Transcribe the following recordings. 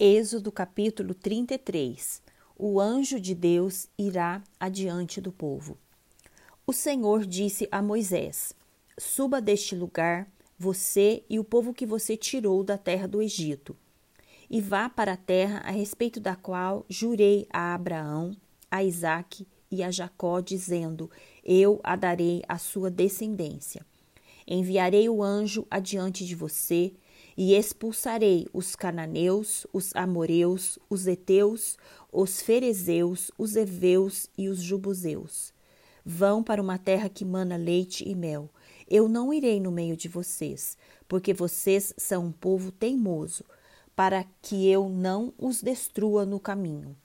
Êxodo capítulo 33 O anjo de Deus irá adiante do povo. O Senhor disse a Moisés: Suba deste lugar, você e o povo que você tirou da terra do Egito, e vá para a terra a respeito da qual jurei a Abraão, a Isaque e a Jacó, dizendo: Eu a darei à sua descendência. Enviarei o anjo adiante de você e expulsarei os cananeus, os amoreus, os heteus, os ferezeus, os heveus e os jubuseus. Vão para uma terra que mana leite e mel. Eu não irei no meio de vocês, porque vocês são um povo teimoso, para que eu não os destrua no caminho.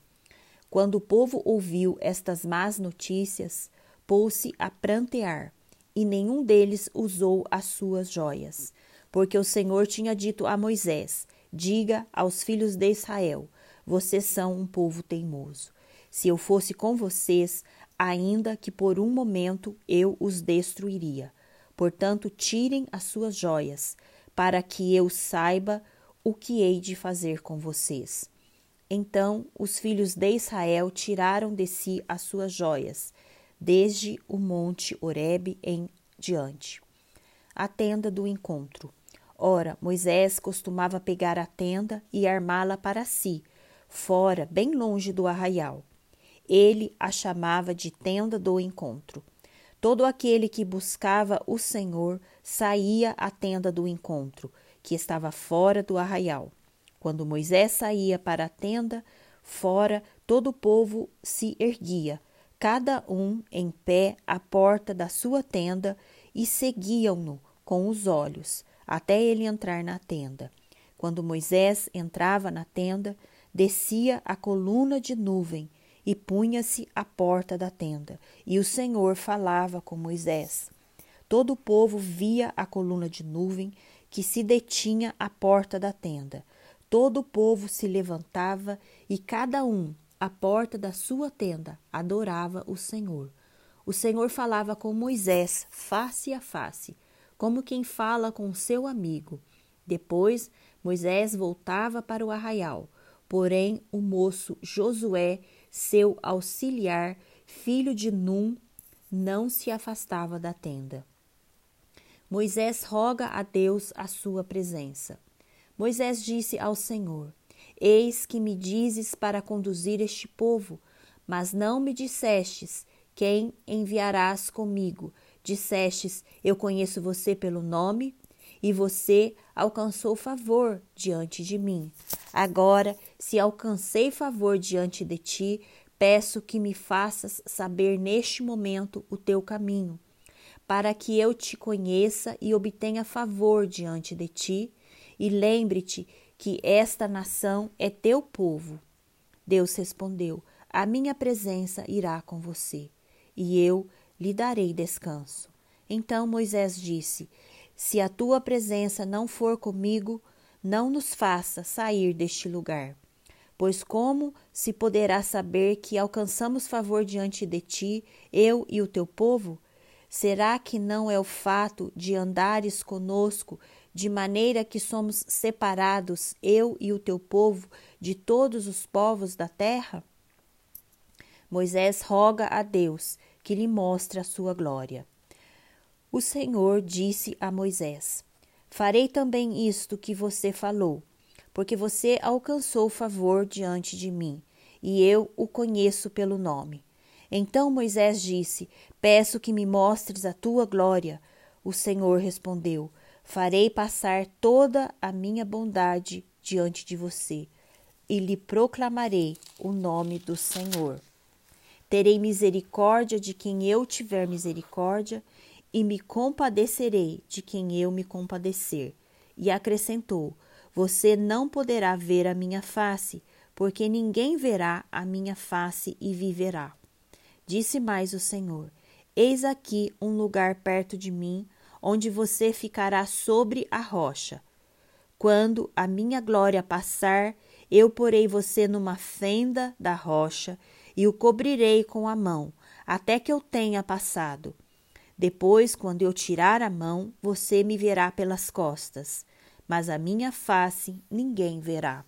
Quando o povo ouviu estas más notícias, pôs-se a prantear, e nenhum deles usou as suas joias porque o Senhor tinha dito a Moisés: Diga aos filhos de Israel: Vocês são um povo teimoso. Se eu fosse com vocês, ainda que por um momento eu os destruiria. Portanto, tirem as suas joias, para que eu saiba o que hei de fazer com vocês. Então os filhos de Israel tiraram de si as suas joias, desde o monte Horebe em diante. A tenda do encontro. Ora, Moisés costumava pegar a tenda e armá-la para si, fora, bem longe do arraial. Ele a chamava de tenda do encontro. Todo aquele que buscava o Senhor saía à tenda do encontro, que estava fora do arraial. Quando Moisés saía para a tenda, fora, todo o povo se erguia, cada um em pé à porta da sua tenda, e seguiam-no com os olhos até ele entrar na tenda. Quando Moisés entrava na tenda, descia a coluna de nuvem e punha-se à porta da tenda, e o Senhor falava com Moisés. Todo o povo via a coluna de nuvem que se detinha à porta da tenda. Todo o povo se levantava e cada um, à porta da sua tenda, adorava o Senhor. O Senhor falava com Moisés face a face, como quem fala com seu amigo. Depois, Moisés voltava para o arraial. Porém, o moço Josué, seu auxiliar, filho de Num, não se afastava da tenda. Moisés roga a Deus a sua presença. Moisés disse ao Senhor: Eis que me dizes para conduzir este povo, mas não me dissestes quem enviarás comigo, Dissestes: Eu conheço você pelo nome, e você alcançou favor diante de mim. Agora, se alcancei favor diante de ti, peço que me faças saber neste momento o teu caminho, para que eu te conheça e obtenha favor diante de ti, e lembre-te que esta nação é teu povo. Deus respondeu: A minha presença irá com você, e eu lhe darei descanso. Então Moisés disse: Se a tua presença não for comigo, não nos faça sair deste lugar. Pois como se poderá saber que alcançamos favor diante de ti, eu e o teu povo? Será que não é o fato de andares conosco, de maneira que somos separados, eu e o teu povo, de todos os povos da terra? Moisés roga a Deus que lhe mostre a sua glória. O Senhor disse a Moisés: Farei também isto que você falou, porque você alcançou favor diante de mim, e eu o conheço pelo nome. Então Moisés disse: Peço que me mostres a tua glória. O Senhor respondeu: Farei passar toda a minha bondade diante de você, e lhe proclamarei o nome do Senhor. Terei misericórdia de quem eu tiver misericórdia, e me compadecerei de quem eu me compadecer. E acrescentou: Você não poderá ver a minha face, porque ninguém verá a minha face e viverá. Disse mais o Senhor: Eis aqui um lugar perto de mim, onde você ficará sobre a rocha. Quando a minha glória passar, eu porei você numa fenda da rocha e o cobrirei com a mão, até que eu tenha passado. Depois, quando eu tirar a mão, você me verá pelas costas, mas a minha face ninguém verá.